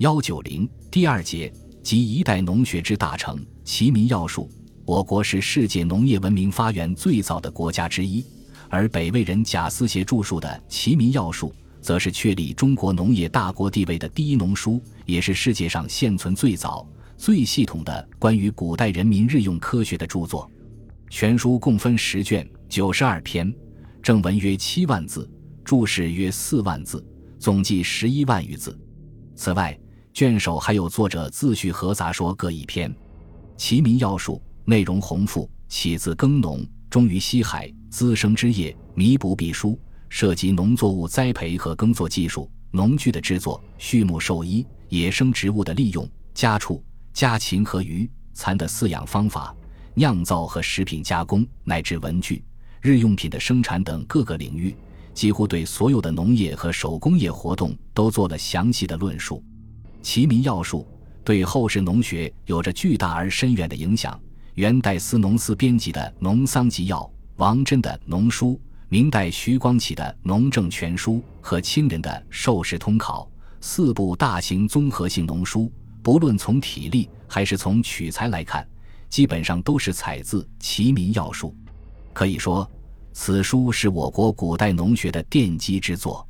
幺九零第二节即一代农学之大成，《齐民要术》。我国是世界农业文明发源最早的国家之一，而北魏人贾思勰著述的《齐民要术》，则是确立中国农业大国地位的第一农书，也是世界上现存最早、最系统的关于古代人民日用科学的著作。全书共分十卷，九十二篇，正文约七万字，注释约四万字，总计十一万余字。此外，卷首还有作者自序和杂说各一篇，《齐民要术》内容宏富，起自耕农，终于西海，滋生之业，弥补必书，涉及农作物栽培和耕作技术、农具的制作、畜牧兽医、野生植物的利用、家畜、家禽和鱼蚕的饲养方法、酿造和食品加工，乃至文具、日用品的生产等各个领域，几乎对所有的农业和手工业活动都做了详细的论述。《齐民要术》对后世农学有着巨大而深远的影响。元代司农司编辑的《农桑集要》，王真的《农书》，明代徐光启的《农政全书》和清人的《授时通考》四部大型综合性农书，不论从体例还是从取材来看，基本上都是采自《齐民要术》。可以说，此书是我国古代农学的奠基之作。《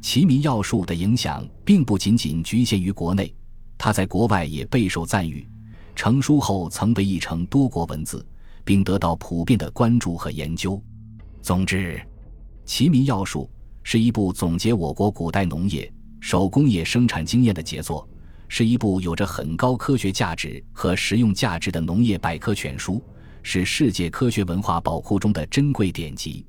齐民要术》的影响并不仅仅局限于国内，它在国外也备受赞誉。成书后曾被译成多国文字，并得到普遍的关注和研究。总之，《齐民要术》是一部总结我国古代农业、手工业生产经验的杰作，是一部有着很高科学价值和实用价值的农业百科全书，是世界科学文化宝库中的珍贵典籍。